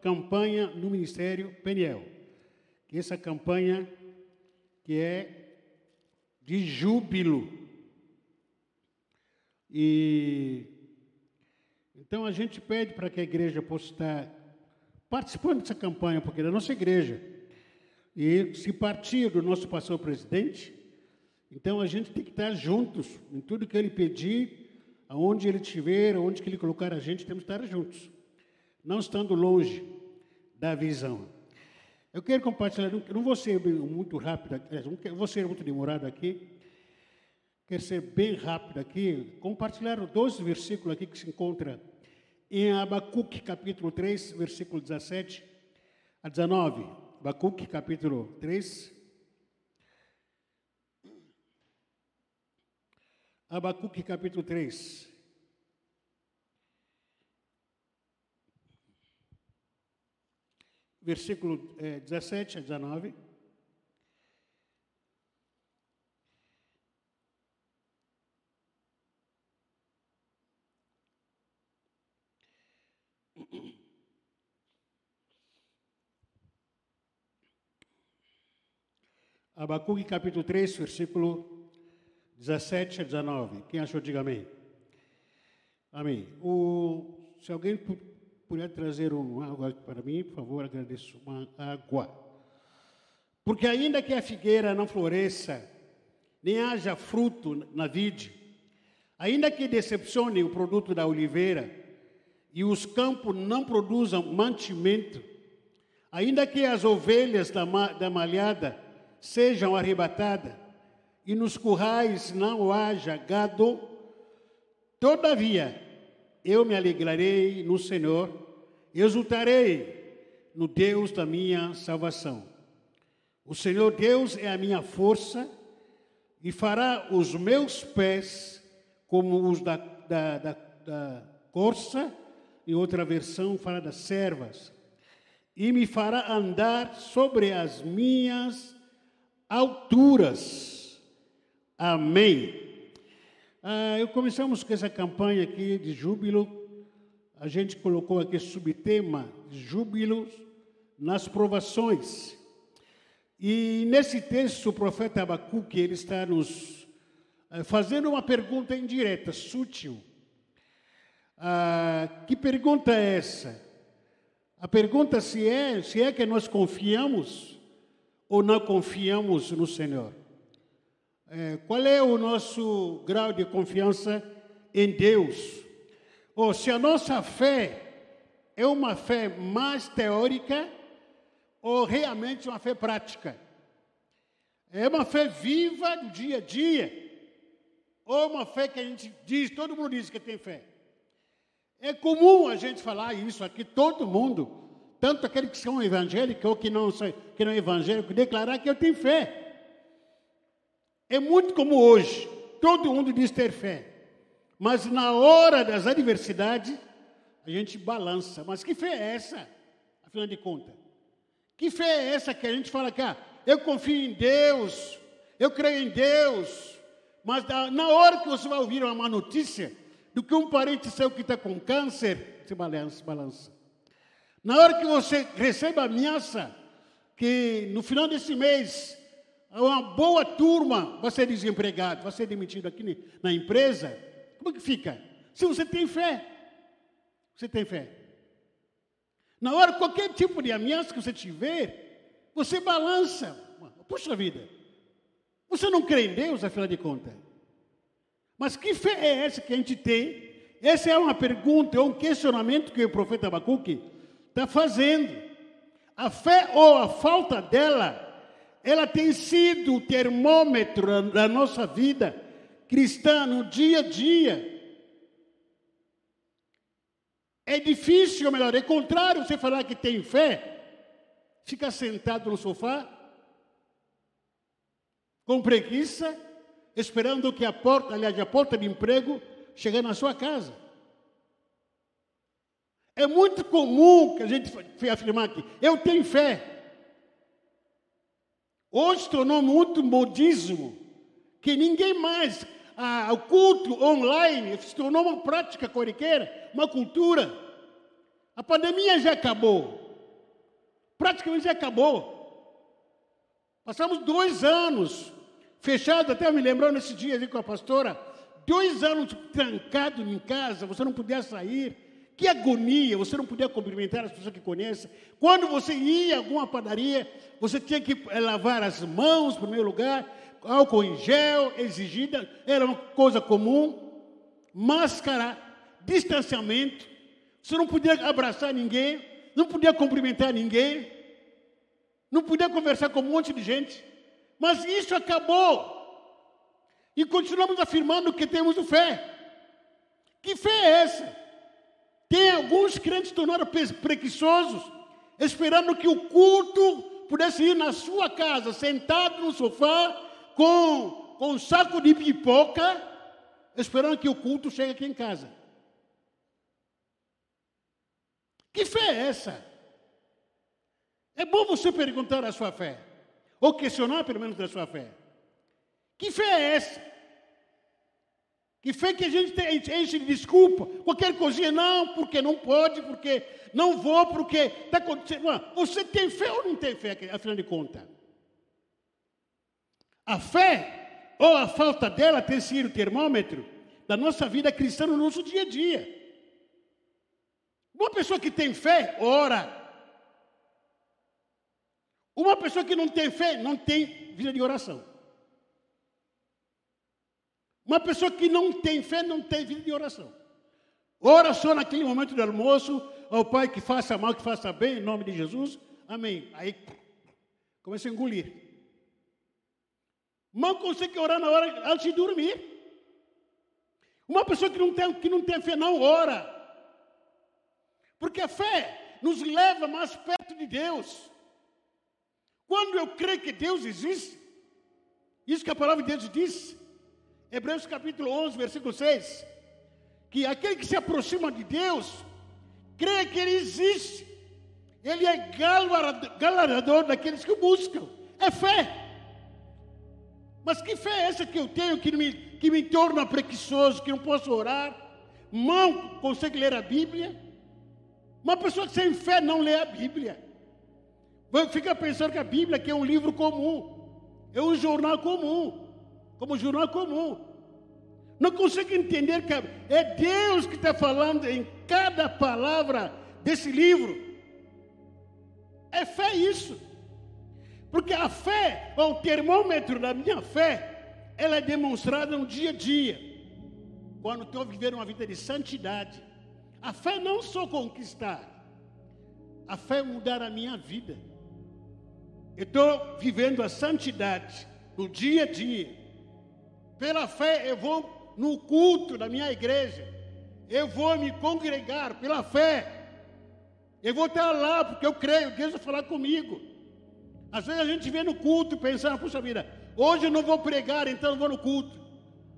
campanha no Ministério Peniel. Essa campanha que é de júbilo. E então a gente pede para que a igreja possa estar participando dessa campanha, porque é da nossa igreja. E se partir do nosso pastor presidente, então a gente tem que estar juntos em tudo que ele pedir, aonde ele estiver, aonde que ele colocar a gente, temos que estar juntos, não estando longe da visão. Eu quero compartilhar, não vou ser muito rápido, vou ser muito demorado aqui, quero ser bem rápido aqui, compartilhar dois versículos aqui que se encontra em Abacuque capítulo 3, versículo 17 a 19. Abacuque capítulo 3. Abacuque capítulo 3. Versículo é, 17 a 19. Abacuque capítulo 3, versículo 17 a 19. Quem achou, diga amém. Amém. O, se alguém puder trazer uma água para mim, por favor, agradeço. Uma água. Porque ainda que a figueira não floresça, nem haja fruto na vide, ainda que decepcione o produto da oliveira, e os campos não produzam mantimento, ainda que as ovelhas da, da malhada sejam arrebatadas, e nos currais não haja gado, todavia eu me alegrarei no Senhor, exultarei no Deus da minha salvação. O Senhor Deus é a minha força e fará os meus pés como os da, da, da, da corça, e outra versão fala das servas, e me fará andar sobre as minhas alturas. Amém. Ah, eu começamos com essa campanha aqui de júbilo. A gente colocou aqui subtema júbilo nas provações. E nesse texto, o profeta Abacuque, ele está nos eh, fazendo uma pergunta indireta, sutil. Ah, que pergunta é essa? A pergunta se é, se é que nós confiamos ou não confiamos no Senhor? É, qual é o nosso grau de confiança em Deus? Ou se a nossa fé é uma fé mais teórica ou realmente uma fé prática? É uma fé viva do dia a dia? Ou uma fé que a gente diz, todo mundo diz que tem fé? É comum a gente falar isso aqui, todo mundo tanto aqueles que são evangélicos ou que não, que não é evangélico, declarar que eu tenho fé. É muito como hoje, todo mundo diz ter fé. Mas na hora das adversidades, a gente balança. Mas que fé é essa? Afinal de contas. Que fé é essa que a gente fala que ah, eu confio em Deus, eu creio em Deus, mas na hora que você vai ouvir uma má notícia do que um parente seu que está com câncer, você balança, balança. Na hora que você recebe a ameaça que no final desse mês uma boa turma vai ser desempregado, vai ser demitido aqui na empresa, como que fica? Se você tem fé, você tem fé. Na hora, qualquer tipo de ameaça que você tiver, você balança. Puxa vida, você não crê em Deus, afinal de contas? Mas que fé é essa que a gente tem? Essa é uma pergunta, é um questionamento que o profeta Abacuque está fazendo. A fé ou a falta dela, ela tem sido o termômetro da nossa vida cristã no dia a dia. É difícil, ou melhor, é contrário você falar que tem fé, fica sentado no sofá, com preguiça, esperando que a porta, aliás, a porta de emprego chegue na sua casa. É muito comum que a gente afirmar aqui, eu tenho fé. Hoje tornou muito modismo, que ninguém mais, ah, o culto online se tornou uma prática corriqueira, uma cultura. A pandemia já acabou. Praticamente já acabou. Passamos dois anos fechados, até me lembrou nesse dia ali com a pastora, dois anos trancado em casa, você não podia sair. Que agonia, você não podia cumprimentar as pessoas que conhecem. Quando você ia a alguma padaria, você tinha que eh, lavar as mãos, em primeiro lugar, álcool em gel, exigida, era uma coisa comum. Máscara, distanciamento. Você não podia abraçar ninguém, não podia cumprimentar ninguém, não podia conversar com um monte de gente. Mas isso acabou. E continuamos afirmando que temos fé. Que fé é essa? Tem alguns crentes tornaram preguiçosos, esperando que o culto pudesse ir na sua casa, sentado no sofá, com, com um saco de pipoca, esperando que o culto chegue aqui em casa. Que fé é essa? É bom você perguntar a sua fé, ou questionar pelo menos a sua fé. Que fé é essa? Que fé que a gente enche de desculpa. Qualquer coisinha, não, porque não pode, porque não vou, porque está acontecendo. Você tem fé ou não tem fé, afinal de contas? A fé, ou a falta dela, tem sido o termômetro da nossa vida cristã no nosso dia a dia. Uma pessoa que tem fé, ora. Uma pessoa que não tem fé, não tem vida de oração. Uma pessoa que não tem fé não tem vida de oração. Ora só naquele momento do almoço, ao Pai que faça mal, que faça bem, em nome de Jesus. Amém. Aí começa a engolir. Mal consegue orar na hora antes de dormir. Uma pessoa que não tem, que não tem fé não ora. Porque a fé nos leva mais perto de Deus. Quando eu creio que Deus existe, isso que a palavra de Deus diz, Hebreus capítulo 11, versículo 6, que aquele que se aproxima de Deus, crê que Ele existe, Ele é galardador daqueles que o buscam, é fé. Mas que fé é essa que eu tenho que me, que me torna preguiçoso, que não posso orar, não consegue ler a Bíblia? Uma pessoa sem fé não lê a Bíblia. Fica pensando que a Bíblia que é um livro comum, é um jornal comum como jornal comum. Não consegue entender que é Deus que está falando em cada palavra desse livro. É fé isso. Porque a fé, o termômetro da minha fé, ela é demonstrada no dia a dia. Quando estou vivendo uma vida de santidade. A fé não só conquistar, a fé é mudar a minha vida. Eu estou vivendo a santidade no dia a dia. Pela fé eu vou no culto da minha igreja. Eu vou me congregar pela fé. Eu vou estar lá porque eu creio, Deus vai falar comigo. Às vezes a gente vem no culto pensando, puxa vida, hoje eu não vou pregar, então eu vou no culto.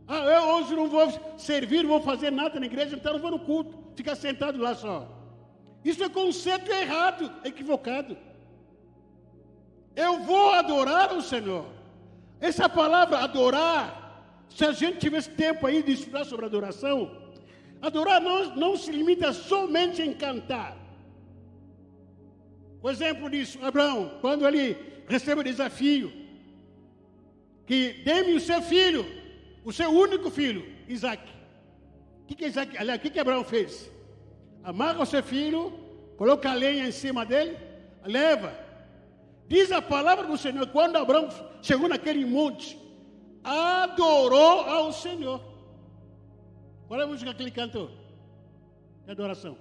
Ah, eu hoje não vou servir, não vou fazer nada na igreja, então eu vou no culto. Ficar sentado lá só. Isso é conceito errado, equivocado. Eu vou adorar o Senhor. Essa palavra adorar se a gente tivesse tempo aí de estudar sobre adoração, adorar não, não se limita somente em cantar. O exemplo disso, Abraão, quando ele recebe o desafio, que dê-me o seu filho, o seu único filho, Isaac. O que, que, que, que Abraão fez? Amarra o seu filho, coloca a lenha em cima dele, leva. Diz a palavra do Senhor, quando Abraão chegou naquele monte, adorou ao Senhor. Qual é a música que ele cantou? De adoração.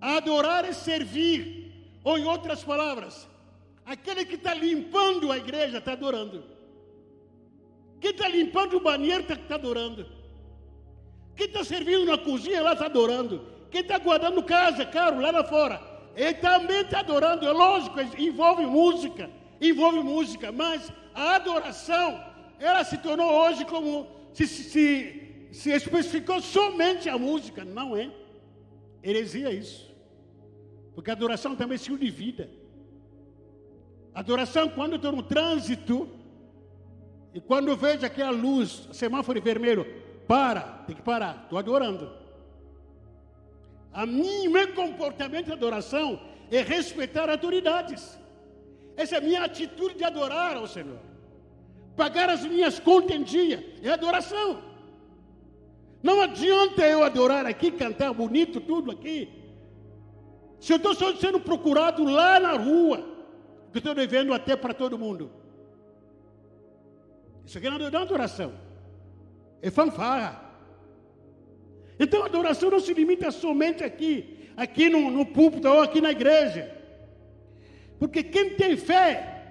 Adorar é servir. Ou em outras palavras, aquele que está limpando a igreja está adorando. Quem está limpando o banheiro está tá adorando. Quem está servindo na cozinha lá está adorando. Quem está guardando casa, carro lá lá fora, ele também está adorando. É lógico, envolve música envolve música, mas a adoração, ela se tornou hoje como se, se, se especificou somente a música. Não é. Heresia isso. Porque a adoração também é estilo de vida. Adoração, quando estou no trânsito, e quando vejo aquela luz, semáforo vermelho, para, tem que parar, estou adorando. A mim, meu comportamento de adoração é respeitar autoridades. Essa é a minha atitude de adorar ao Senhor. Pagar as minhas contas em dia é adoração. Não adianta eu adorar aqui, cantar bonito, tudo aqui. Se eu estou sendo procurado lá na rua, que estou devendo até para todo mundo. Isso aqui não é adoração. É fanfarra. Então a adoração não se limita somente aqui, aqui no, no púlpito ou aqui na igreja. Porque quem tem fé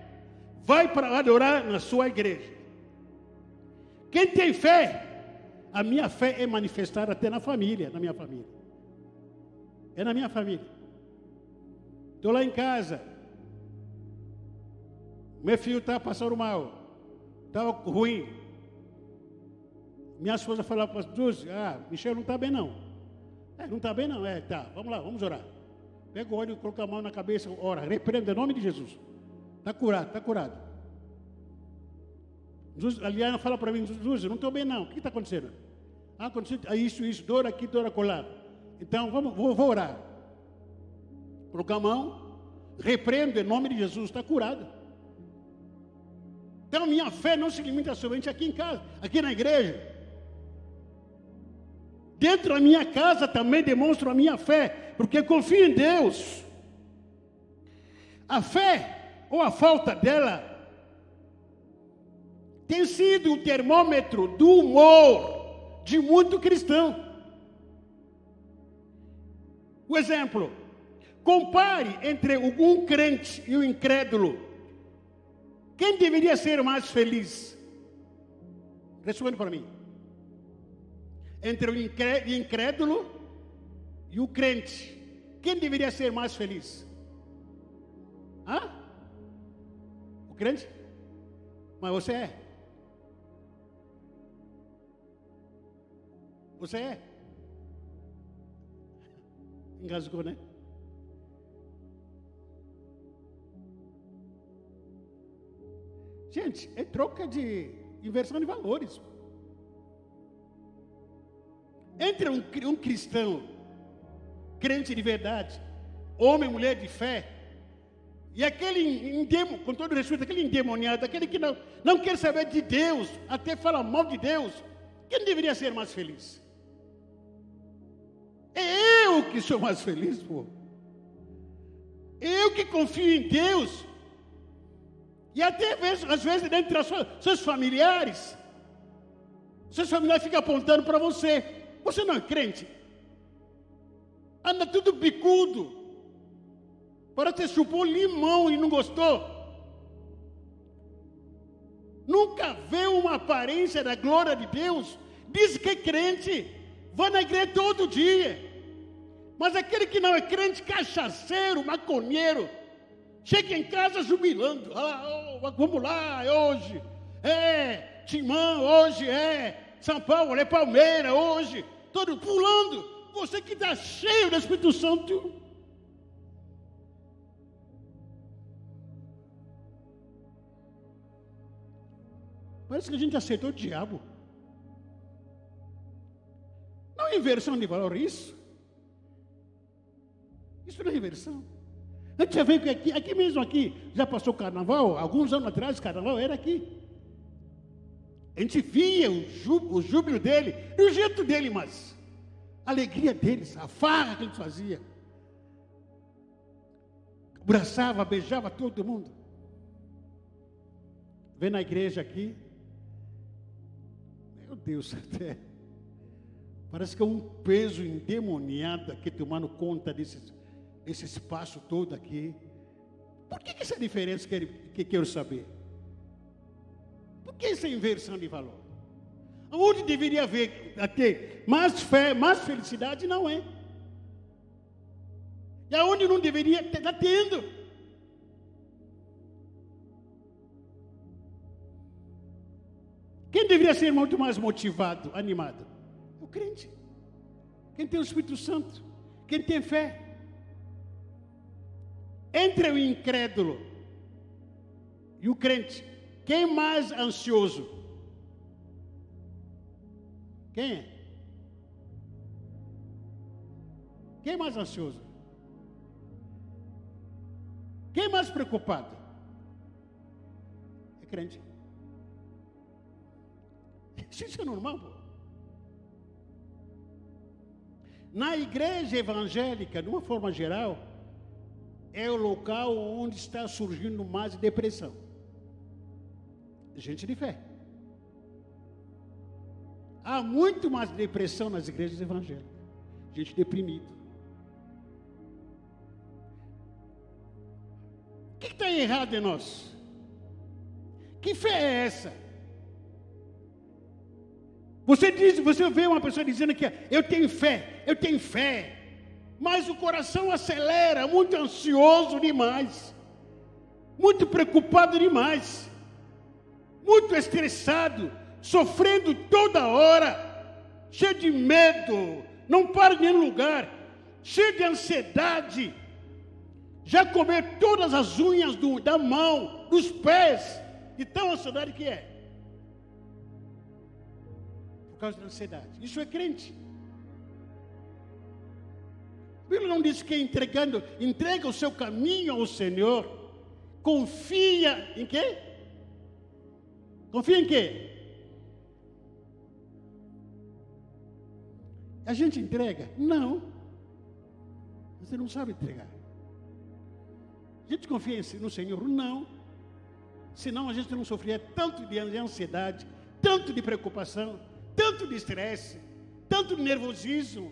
vai para adorar na sua igreja. Quem tem fé, a minha fé é manifestada até na família, na minha família. É na minha família. Estou lá em casa. Meu filho está passando mal. Estava ruim. Minha esposa falou para os ah, Michel não está bem não. É, não está bem não. É, tá, vamos lá, vamos orar. Pega o óleo, coloca a mão na cabeça, ora, repreenda em nome de Jesus. Está curado, está curado. Jesus, a Liana fala para mim, Jesus, não estou bem não. O que está acontecendo? Ah, aconteceu ah, isso, isso, dor aqui, dor acolá. Então, vamos, vou, vou orar. Coloca a mão, repreendo em nome de Jesus, está curado. Então, minha fé não se limita somente aqui em casa, aqui na igreja. Dentro da minha casa também demonstro a minha fé, porque confio em Deus. A fé, ou a falta dela, tem sido o termômetro do humor de muito cristão. O exemplo, compare entre um crente e o um incrédulo. Quem deveria ser mais feliz? Responde para mim entre o incrédulo e o crente. Quem deveria ser mais feliz? Hã? O crente? Mas você é. Você é. Engasgou, né? Gente, é troca de inversão de valores. Entre um, um cristão, crente de verdade, homem, mulher de fé, e aquele, endemo, com todo respeito, aquele endemoniado, aquele que não, não quer saber de Deus, até fala mal de Deus, quem deveria ser mais feliz? É eu que sou mais feliz, pô. Eu que confio em Deus. E até às vezes, dentre os seus familiares, seus familiares ficam apontando para você. Você não é crente? Anda tudo bicudo. Parece que chupou limão e não gostou. Nunca vê uma aparência da glória de Deus. Diz que é crente. Vai na igreja todo dia. Mas aquele que não é crente, cachaceiro, maconheiro, chega em casa jubilando. Ah, oh, vamos lá, é hoje. É, Timão, hoje é. São Paulo, é Palmeiras, hoje todo pulando. Você que está cheio do Espírito Santo. Parece que a gente aceitou o diabo. Não é inversão de valor isso. Isso não é inversão. A gente já veio aqui, aqui mesmo aqui, já passou carnaval, alguns anos atrás, carnaval era aqui. A gente via o júbilo, o júbilo dele e o jeito dele, mas a alegria deles, a farra que ele fazia. Abraçava, beijava todo mundo. Vem na igreja aqui. Meu Deus, até. Parece que é um peso endemoniado aqui tomando conta desse, desse espaço todo aqui. Por que, que essa diferença que, que quero saber? Por que essa inversão de valor? Onde deveria haver ter mais fé, mais felicidade, não é. E aonde não deveria ter, está tendo. Quem deveria ser muito mais motivado, animado? O crente. Quem tem o Espírito Santo. Quem tem fé. Entre o incrédulo e o crente. Quem mais ansioso? Quem é? Quem mais ansioso? Quem mais preocupado? É crente. Isso é normal, pô. Na igreja evangélica, de uma forma geral, é o local onde está surgindo mais depressão. Gente de fé. Há muito mais depressão nas igrejas evangélicas. Gente deprimida. O que está errado em nós? Que fé é essa? Você diz, você vê uma pessoa dizendo que eu tenho fé, eu tenho fé, mas o coração acelera, muito ansioso demais, muito preocupado demais, muito estressado, sofrendo toda hora, cheio de medo, não para em nenhum lugar, cheio de ansiedade, já comer todas as unhas do, da mão, dos pés, de tão ansiedade que é causa da ansiedade. Isso é crente. Bíblia não diz que entregando, entrega o seu caminho ao Senhor, confia em quê? Confia em quê? A gente entrega? Não. Você não sabe entregar. A gente confia no Senhor? Não. Senão a gente não sofria tanto de ansiedade, tanto de preocupação tanto de estresse, tanto de nervosismo,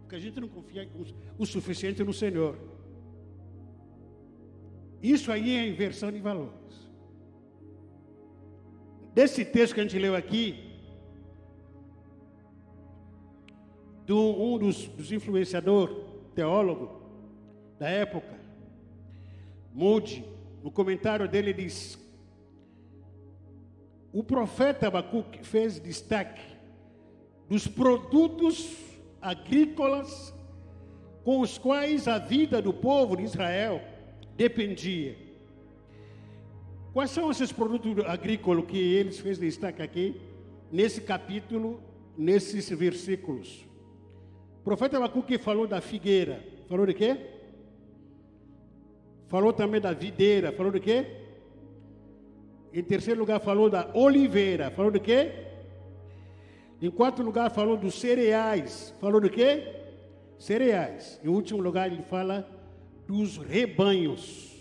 porque a gente não confia o suficiente no Senhor. Isso aí é inversão de valores. Desse texto que a gente leu aqui, do, um dos, dos influenciadores, teólogo da época, Moody, no comentário dele diz: o profeta Abacuque fez destaque dos produtos agrícolas com os quais a vida do povo de Israel dependia. Quais são esses produtos agrícolas que eles fez destaque aqui, nesse capítulo, nesses versículos? O profeta Abacuque falou da figueira. Falou de quê? Falou também da videira. Falou de quê? Em terceiro lugar, falou da oliveira. Falou de quê? Em quarto lugar, falou dos cereais. Falou do quê? Cereais. Em último lugar, ele fala dos rebanhos.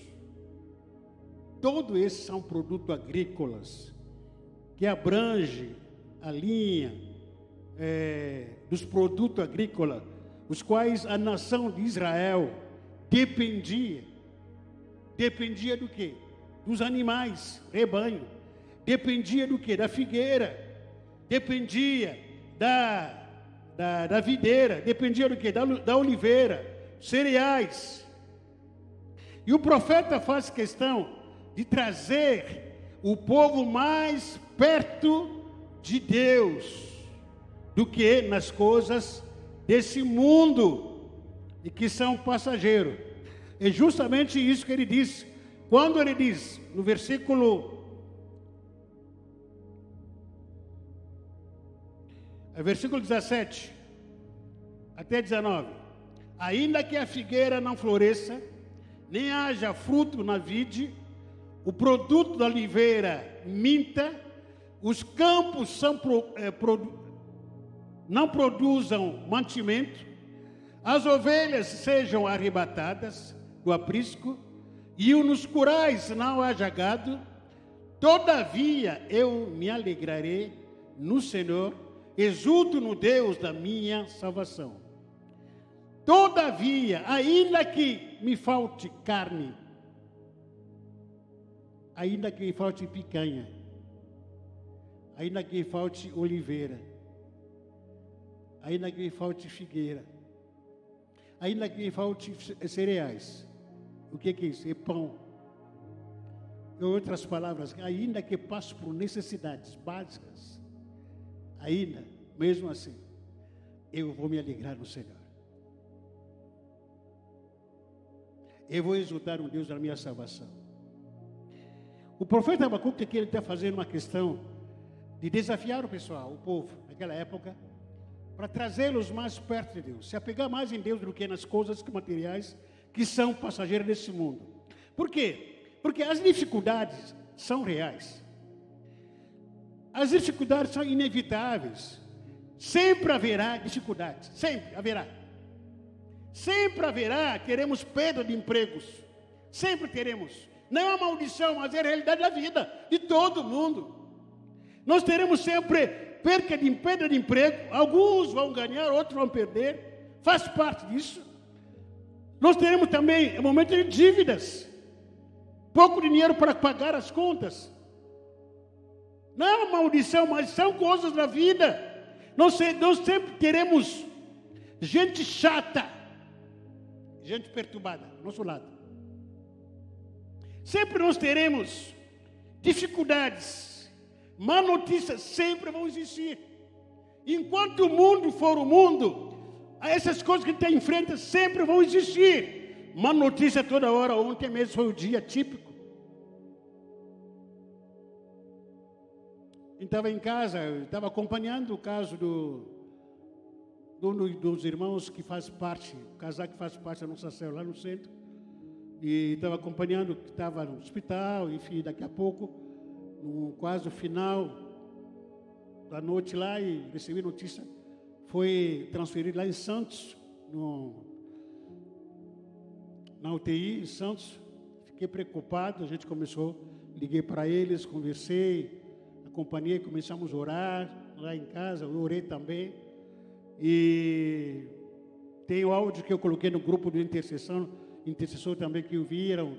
Todos esses são produtos agrícolas que abrange a linha é, dos produtos agrícolas, os quais a nação de Israel dependia. Dependia do quê? Dos animais, rebanho. Dependia do quê? Da figueira dependia da, da, da videira, dependia do que? Da, da oliveira, cereais. E o profeta faz questão de trazer o povo mais perto de Deus do que nas coisas desse mundo e que são passageiros. É justamente isso que ele diz. Quando ele diz, no versículo É versículo 17 até 19. Ainda que a figueira não floresça, nem haja fruto na vide, o produto da oliveira minta, os campos são, é, não produzam mantimento, as ovelhas sejam arrebatadas do aprisco, e nos curais não haja gado, todavia eu me alegrarei no Senhor exulto no Deus da minha salvação. Todavia, ainda que me falte carne, ainda que falte picanha, ainda que falte oliveira, ainda que falte figueira, ainda que falte cereais. O que é isso? É pão. Em outras palavras, ainda que passe por necessidades básicas, ainda, mesmo assim, eu vou me alegrar no Senhor. Eu vou exultar um Deus da minha salvação. O profeta Abacuque aqui ele está fazendo uma questão de desafiar o pessoal, o povo, naquela época, para trazê-los mais perto de Deus, se apegar mais em Deus do que nas coisas materiais que são passageiras desse mundo. Por quê? Porque as dificuldades são reais. As dificuldades são inevitáveis. Sempre haverá dificuldades, sempre haverá. Sempre haverá, teremos perda de empregos. Sempre teremos. Não é uma maldição, mas é a realidade da vida, de todo mundo. Nós teremos sempre perca de perda de emprego. Alguns vão ganhar, outros vão perder. Faz parte disso. Nós teremos também um momento de dívidas. Pouco dinheiro para pagar as contas. Não é uma maldição, mas são coisas da vida. Nós, nós sempre teremos gente chata, gente perturbada, nosso lado. Sempre nós teremos dificuldades, má notícias sempre vão existir. Enquanto o mundo for o mundo, essas coisas que está em frente sempre vão existir. Má notícia toda hora, ontem mesmo foi o dia típico. Estava em casa, estava acompanhando o caso do, do, dos irmãos que faz parte, o casal que faz parte da nossa célula lá no centro. E estava acompanhando que estava no hospital, enfim, daqui a pouco, no quase o final da noite lá, e recebi notícia, foi transferido lá em Santos, no, na UTI em Santos. Fiquei preocupado, a gente começou, liguei para eles, conversei, acompanhei, começamos a orar lá em casa, eu orei também. E tem o áudio que eu coloquei no grupo de intercessão, intercessor também que ouviram.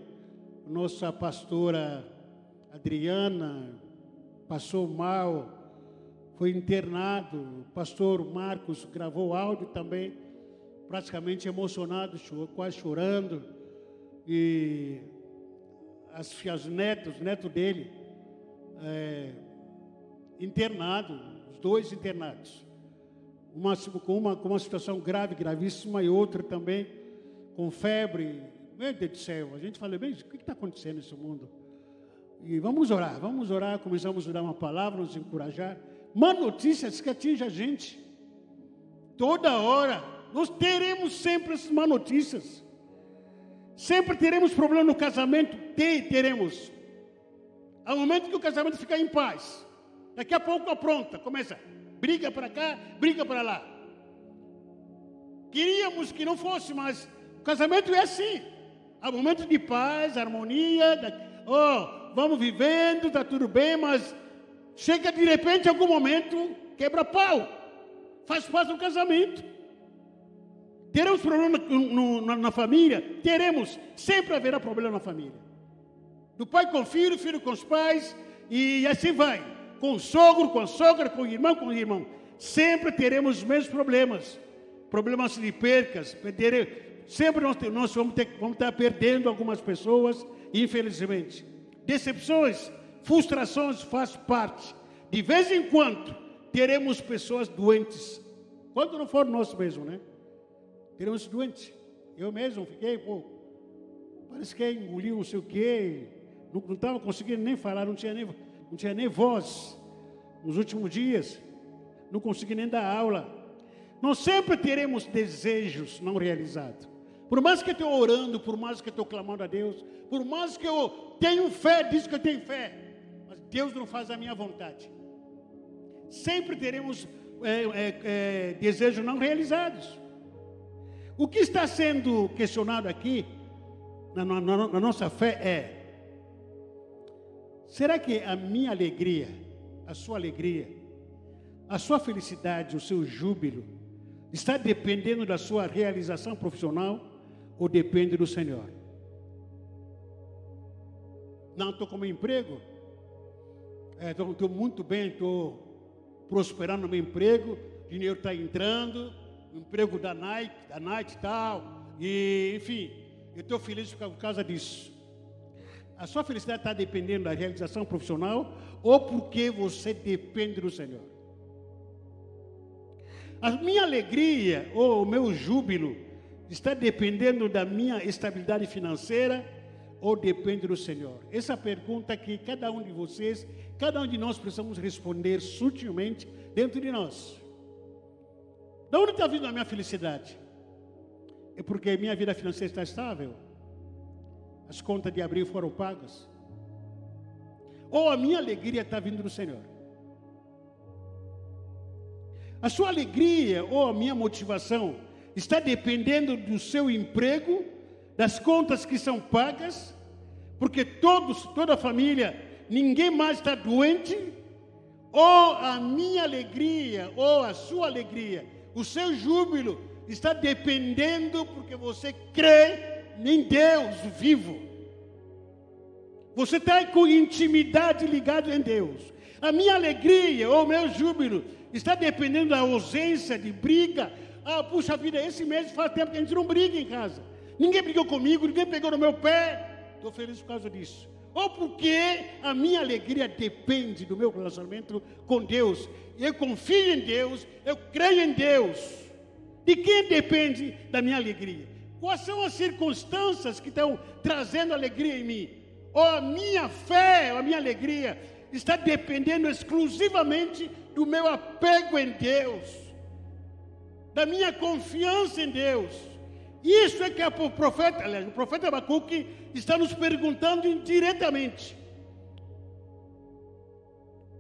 Nossa pastora Adriana passou mal, foi internado. pastor Marcos gravou áudio também, praticamente emocionado, quase chorando. E as filhas netos, neto dele, é, internado, os dois internados. Uma com uma com uma situação grave, gravíssima, e outra também com febre. Meu Deus do céu, a gente fala, bem, o que está acontecendo nesse mundo? E vamos orar, vamos orar, começamos a dar uma palavra, nos encorajar. Má notícias que atinge a gente. Toda hora, nós teremos sempre essas má notícias. Sempre teremos problema no casamento, tem, teremos. Um momento que o casamento fica em paz. Daqui a pouco apronta, começa, briga para cá, briga para lá. Queríamos que não fosse, mas casamento é assim. Há momentos de paz, harmonia, da, oh, vamos vivendo, está tudo bem, mas chega de repente algum momento, quebra pau. Faz parte do casamento. Teremos problema no, no, na família? Teremos. Sempre haverá problema na família. Do pai com o filho, filho com os pais, e assim vai com o sogro, com a sogra, com o irmão, com o irmão. Sempre teremos os mesmos problemas. Problemas de percas, sempre nós, nós vamos, ter, vamos estar perdendo algumas pessoas, infelizmente. Decepções, frustrações faz parte. De vez em quando teremos pessoas doentes. Quando não for nós mesmo, né? Teremos doentes. Eu mesmo fiquei, pô, parece que engoliu não sei o quê, não estava conseguindo nem falar, não tinha nem não tinha nem voz nos últimos dias, não consegui nem dar aula. Nós sempre teremos desejos não realizados. Por mais que eu estou orando, por mais que eu estou clamando a Deus, por mais que eu tenho fé, diz que eu tenho fé, mas Deus não faz a minha vontade. Sempre teremos é, é, é, desejos não realizados. O que está sendo questionado aqui, na, na, na nossa fé, é: Será que a minha alegria, a sua alegria, a sua felicidade, o seu júbilo, está dependendo da sua realização profissional ou depende do Senhor? Não, estou com meu emprego, estou é, muito bem, estou prosperando no meu emprego, dinheiro está entrando, emprego da Nike, da Nike e tal, e enfim, eu estou feliz por causa disso. A sua felicidade está dependendo da realização profissional ou porque você depende do Senhor? A minha alegria ou o meu júbilo está dependendo da minha estabilidade financeira ou depende do Senhor? Essa pergunta que cada um de vocês, cada um de nós precisamos responder sutilmente dentro de nós. Da onde está vindo a minha felicidade? É porque minha vida financeira está estável? As contas de abril foram pagas? Ou a minha alegria está vindo do Senhor? A sua alegria ou a minha motivação está dependendo do seu emprego, das contas que são pagas, porque todos, toda a família, ninguém mais está doente, ou a minha alegria, ou a sua alegria, o seu júbilo está dependendo porque você crê em Deus vivo. Você está com intimidade ligado em Deus. A minha alegria ou meu júbilo está dependendo da ausência de briga. Ah, puxa vida, esse mês faz tempo que a gente não briga em casa. Ninguém brigou comigo, ninguém pegou no meu pé. Estou feliz por causa disso ou porque a minha alegria depende do meu relacionamento com Deus. Eu confio em Deus, eu creio em Deus. De quem depende da minha alegria? Quais são as circunstâncias que estão trazendo alegria em mim? Ou a minha fé, a minha alegria está dependendo exclusivamente do meu apego em Deus, da minha confiança em Deus? Isso é que o profeta, aliás, o profeta Abacuque está nos perguntando diretamente.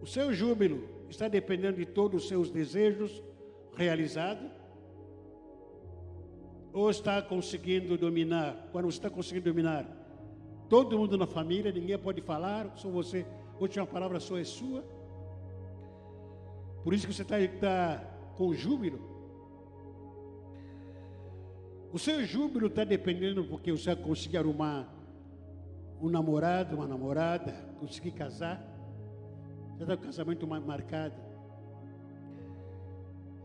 O seu júbilo está dependendo de todos os seus desejos realizados? Ou está conseguindo dominar? Quando você está conseguindo dominar todo mundo na família, ninguém pode falar, só você, a última palavra só é sua. Por isso que você está, está com júbilo. O seu júbilo está dependendo porque você conseguir arrumar um namorado, uma namorada, conseguir casar. Já está com o casamento marcado.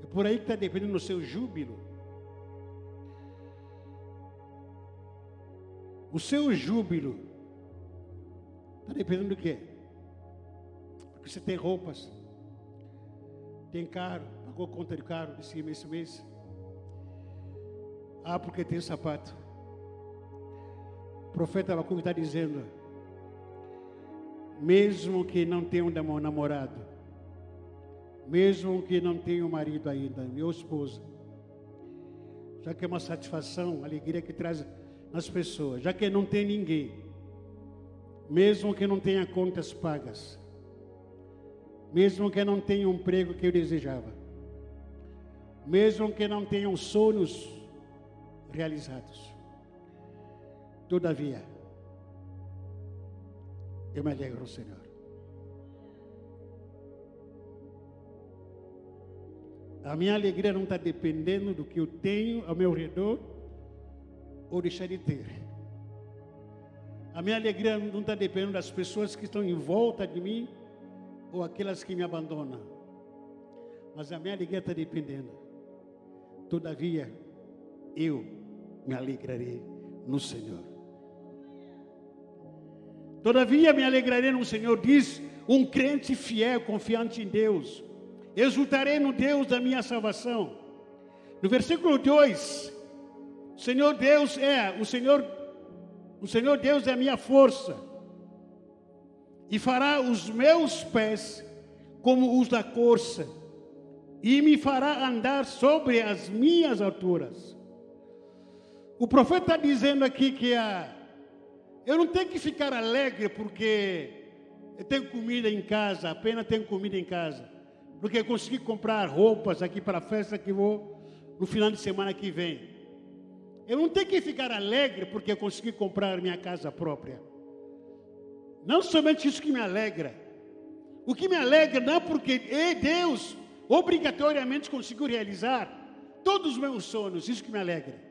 É por aí que está dependendo do seu júbilo. O seu júbilo está dependendo do quê? Porque você tem roupas, tem carro, pagou conta de carro esse mês. Esse mês ah, porque tem sapato. O profeta Abacuque está dizendo: mesmo que não tenha um namorado, mesmo que não tenha um marido ainda, meu esposa, já que é uma satisfação, alegria que traz nas pessoas, já que não tem ninguém, mesmo que não tenha contas pagas, mesmo que não tenha um emprego que eu desejava, mesmo que não tenha sonhos realizados. Todavia, eu me alegro Senhor. A minha alegria não está dependendo do que eu tenho ao meu redor ou deixar de ter. A minha alegria não está dependendo das pessoas que estão em volta de mim ou aquelas que me abandonam. Mas a minha alegria está dependendo. Todavia, eu me alegrarei no Senhor. Todavia me alegrarei no Senhor, diz um crente fiel, confiante em Deus. Exultarei no Deus da minha salvação. No versículo 2, o Senhor Deus é, o Senhor, o Senhor Deus é a minha força. E fará os meus pés como os da corça, e me fará andar sobre as minhas alturas. O profeta está dizendo aqui que a, eu não tenho que ficar alegre porque eu tenho comida em casa, apenas tenho comida em casa. Porque eu consegui comprar roupas aqui para a festa que vou no final de semana que vem. Eu não tenho que ficar alegre porque eu consegui comprar minha casa própria. Não somente isso que me alegra. O que me alegra não é porque Deus obrigatoriamente conseguiu realizar todos os meus sonhos, isso que me alegra.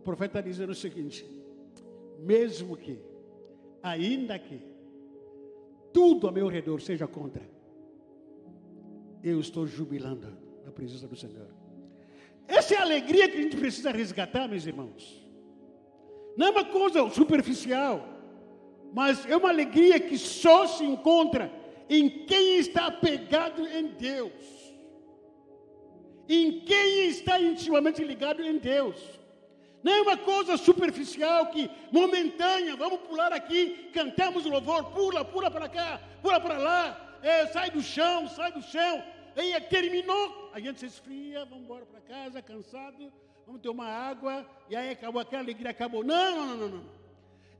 O profeta está dizendo o seguinte: mesmo que, ainda que, tudo ao meu redor seja contra, eu estou jubilando na presença do Senhor. Essa é a alegria que a gente precisa resgatar, meus irmãos. Não é uma coisa superficial, mas é uma alegria que só se encontra em quem está apegado em Deus, em quem está intimamente ligado em Deus. Não é uma coisa superficial que momentânea, vamos pular aqui, cantamos louvor, pula, pula para cá, pula para lá, é, sai do chão, sai do chão. aí terminou, a gente se esfria, vamos embora para casa, cansado, vamos tomar água, e aí acabou aquela alegria, acabou. Não, não, não, não.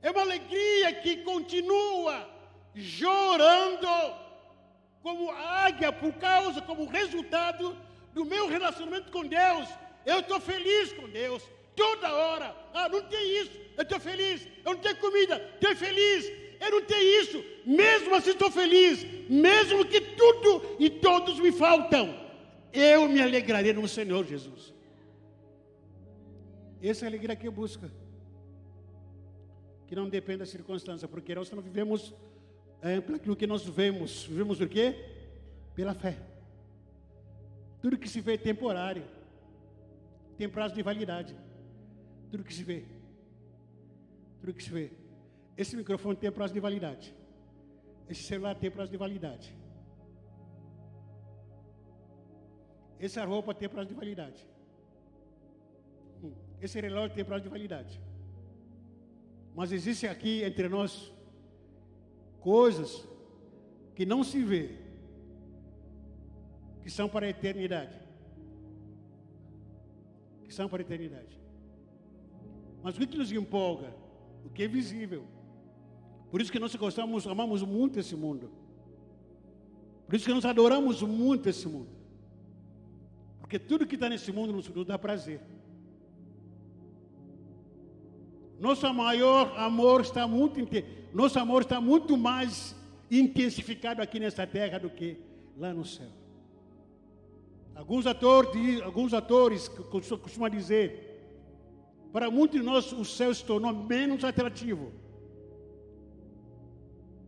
É uma alegria que continua chorando como águia por causa, como resultado do meu relacionamento com Deus. Eu estou feliz com Deus toda hora. Ah, não tem isso, eu estou feliz. Eu não tenho comida, estou feliz. Eu não tenho isso, mesmo assim estou feliz. Mesmo que tudo e todos me faltam, eu me alegrarei no Senhor Jesus. Essa é alegria que eu busco. Que não depende da circunstância, porque nós não vivemos é, pelo aquilo que nós vemos. Vivemos por quê? Pela fé. Tudo que se vê é temporário. Tem prazo de validade. Tudo que se vê. Tudo que se vê. Esse microfone tem prazo de validade. Esse celular tem prazo de validade. Essa roupa tem prazo de validade. Hum, esse relógio tem prazo de validade. Mas existe aqui entre nós coisas que não se vê, que são para a eternidade. Que são para a eternidade. Mas o que nos empolga? O que é visível. Por isso que nós gostamos, amamos muito esse mundo. Por isso que nós adoramos muito esse mundo. Porque tudo que está nesse mundo nos, dá prazer. Nosso maior amor está muito nosso amor está muito mais intensificado aqui nessa terra do que lá no céu. Alguns atores, alguns atores costumam dizer para muitos de nós, o céu se tornou menos atrativo.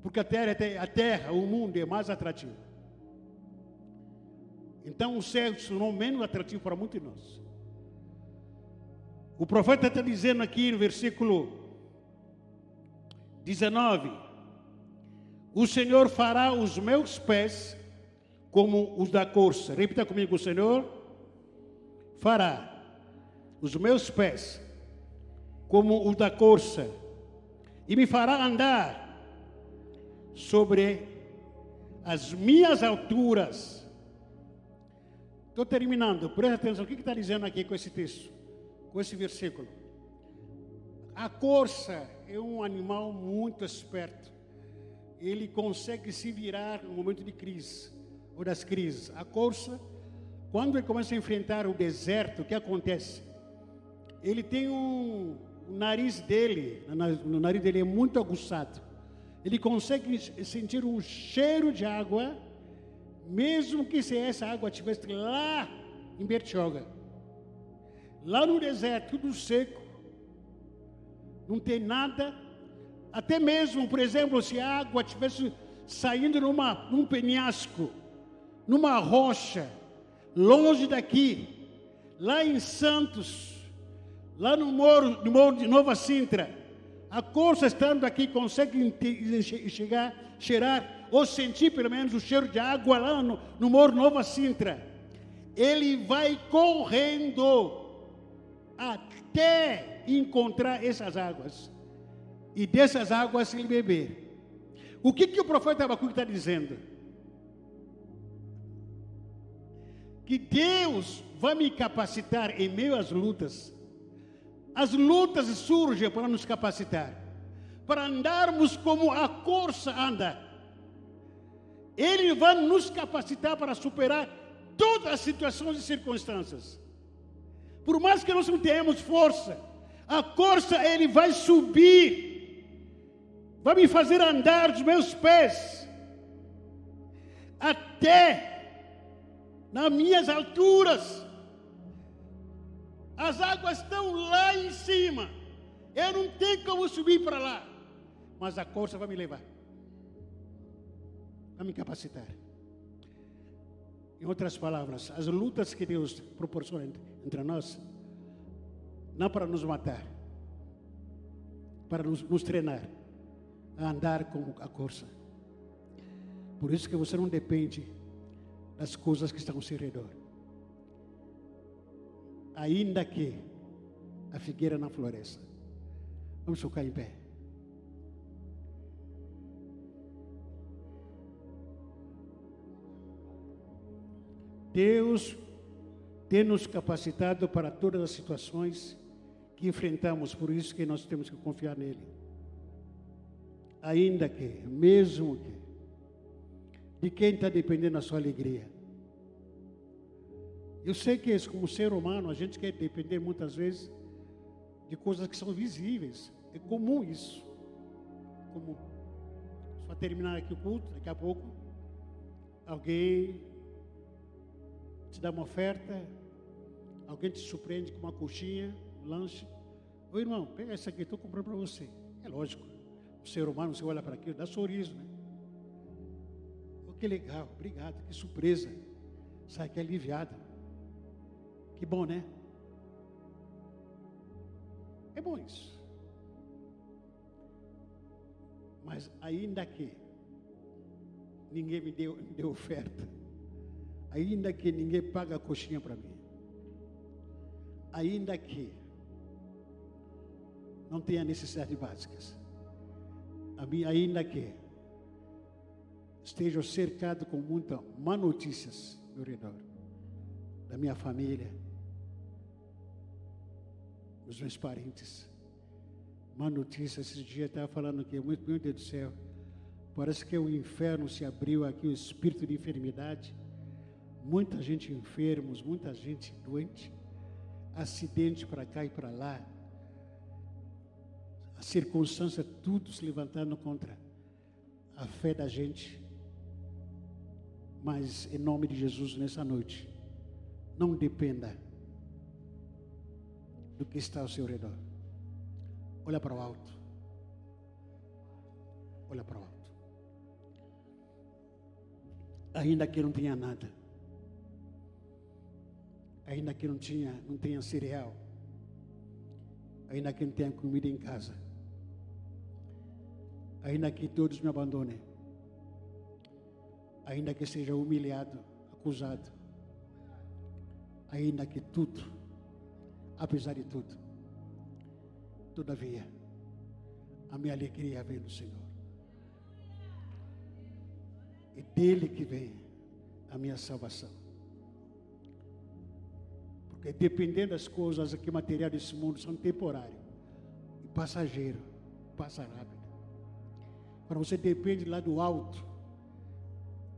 Porque a terra, a terra, o mundo é mais atrativo. Então o céu se tornou menos atrativo para muitos de nós. O profeta está dizendo aqui no versículo 19: O Senhor fará os meus pés como os da corça. Repita comigo: O Senhor fará os meus pés como o da corça, e me fará andar sobre as minhas alturas. Estou terminando, presta atenção, o que está dizendo aqui com esse texto, com esse versículo? A corça é um animal muito esperto. Ele consegue se virar no momento de crise ou das crises. A corça, quando ele começa a enfrentar o deserto, o que acontece? Ele tem um, o nariz dele, no nariz dele é muito aguçado. Ele consegue sentir um cheiro de água, mesmo que se essa água estivesse lá em Bertioga. Lá no deserto, tudo seco, não tem nada. Até mesmo, por exemplo, se a água estivesse saindo numa, num penhasco, numa rocha, longe daqui, lá em Santos, Lá no morro, no morro de Nova Sintra, a corça estando aqui consegue chegar, cheirar ou sentir pelo menos o cheiro de água lá no, no morro Nova Sintra. Ele vai correndo até encontrar essas águas e dessas águas ele beber. O que, que o profeta Abacuque está dizendo? Que Deus vai me capacitar em meio às lutas as lutas surgem para nos capacitar, para andarmos como a corça anda. Ele vai nos capacitar para superar todas as situações e circunstâncias. Por mais que nós não tenhamos força, a corça ele vai subir, vai me fazer andar dos meus pés até nas minhas alturas. As águas estão lá em cima. Eu não tenho como subir para lá. Mas a corça vai me levar. Vai me capacitar. Em outras palavras, as lutas que Deus proporciona entre nós, não para nos matar, para nos, nos treinar a andar como a corça. Por isso que você não depende das coisas que estão ao seu redor ainda que a figueira não floresça. Vamos ficar em pé. Deus tem nos capacitado para todas as situações que enfrentamos, por isso que nós temos que confiar nele. Ainda que, mesmo que, de quem está dependendo a sua alegria. Eu sei que como ser humano a gente quer depender muitas vezes de coisas que são visíveis. É comum isso. Comum. Só terminar aqui o culto, daqui a pouco, alguém te dá uma oferta, alguém te surpreende com uma coxinha, um lanche. Ô irmão, pega essa aqui, estou comprando para você. É lógico. O ser humano, você olha para aquilo, dá sorriso, né? Oh, que legal, obrigado, que surpresa. Sai que aliviado. Que bom, né? É bom isso. Mas ainda que ninguém me deu, me deu oferta, ainda que ninguém paga a coxinha para mim, ainda que não tenha necessidades básicas, ainda que esteja cercado com muitas má notícias ao redor, da minha família, dos meus parentes. Má notícia, esse dia estava falando que, meu Deus do céu, parece que o inferno se abriu aqui, o espírito de enfermidade. Muita gente enfermos, muita gente doente, acidente para cá e para lá. A circunstância, tudo se levantando contra a fé da gente. Mas, em nome de Jesus, nessa noite, não dependa do que está ao seu redor. Olha para o alto. Olha para o alto. Ainda que não tinha nada. Ainda que não tinha, não tenha cereal. Ainda que não tenha comida em casa. Ainda que todos me abandonem. Ainda que seja humilhado, acusado. Ainda que tudo apesar de tudo. Todavia, a minha alegria vem do Senhor. E dele que vem a minha salvação. Porque dependendo das coisas aqui materiais desse mundo são temporárias e passageiro, passa rápido. Para você depende lá do alto,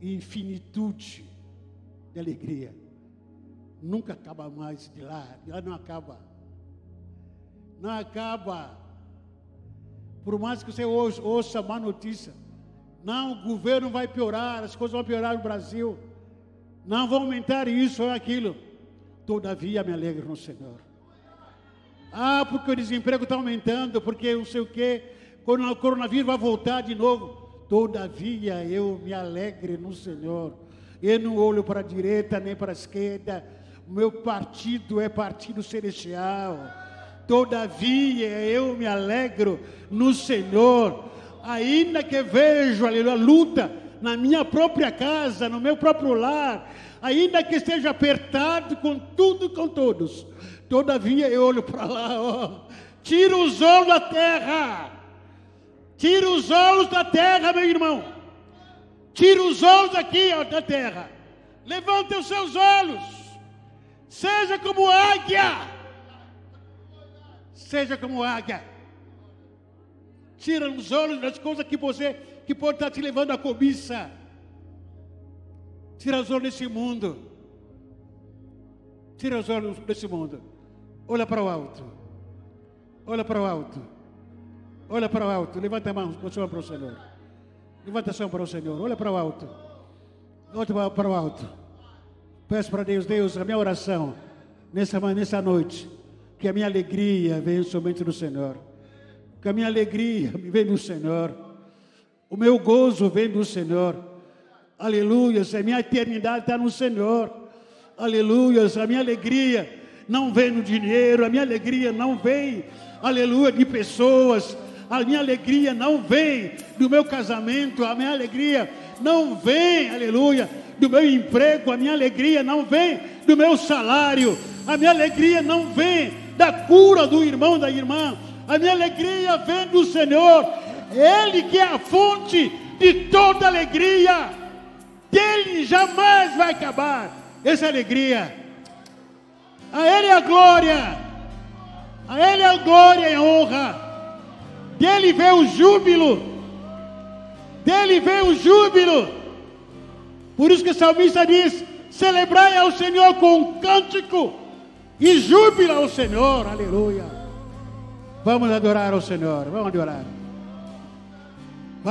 infinitude de alegria nunca acaba mais de lá, lá não acaba. Não acaba. Por mais que você ouça, má notícia, não, o governo vai piorar, as coisas vão piorar no Brasil, não vão aumentar isso ou aquilo. Todavia me alegro no Senhor. Ah, porque o desemprego está aumentando, porque não sei o quê, quando o coronavírus vai voltar de novo. Todavia eu me alegre no Senhor. Eu não olho para a direita nem para a esquerda, meu partido é partido celestial. Todavia eu me alegro no Senhor, ainda que vejo aleluia, a luta na minha própria casa, no meu próprio lar, ainda que esteja apertado com tudo e com todos. Todavia eu olho para lá, ó, tira os olhos da terra, tira os olhos da terra, meu irmão, tira os olhos aqui ó, da terra, levante os seus olhos Seja como águia. Seja como águia. Tira os olhos das coisas que você que pode estar te levando à cobiça. Tira os olhos desse mundo. Tira os olhos desse mundo. Olha para o alto. Olha para o alto. Olha para o alto. Levanta a mão para o Senhor. Levanta a mão para o Senhor. Olha para o alto. Olha para o alto. Peço para Deus, Deus, a minha oração nessa, nessa noite, que a minha alegria venha somente do Senhor, que a minha alegria vem do Senhor, o meu gozo vem do Senhor, aleluia, a minha eternidade está no Senhor, aleluia, a minha alegria não vem no dinheiro, a minha alegria não vem, aleluia, de pessoas, a minha alegria não vem do meu casamento, a minha alegria não vem, aleluia, do meu emprego, a minha alegria não vem do meu salário, a minha alegria não vem da cura do irmão, da irmã, a minha alegria vem do Senhor, Ele que é a fonte de toda alegria, dele jamais vai acabar, essa alegria. A Ele a glória, a Ele a glória e a honra. Dele vem o júbilo, dele vem o júbilo. Por isso que o salmista diz: celebrai ao Senhor com um cântico e júbilo ao Senhor, aleluia. Vamos adorar ao Senhor, vamos adorar.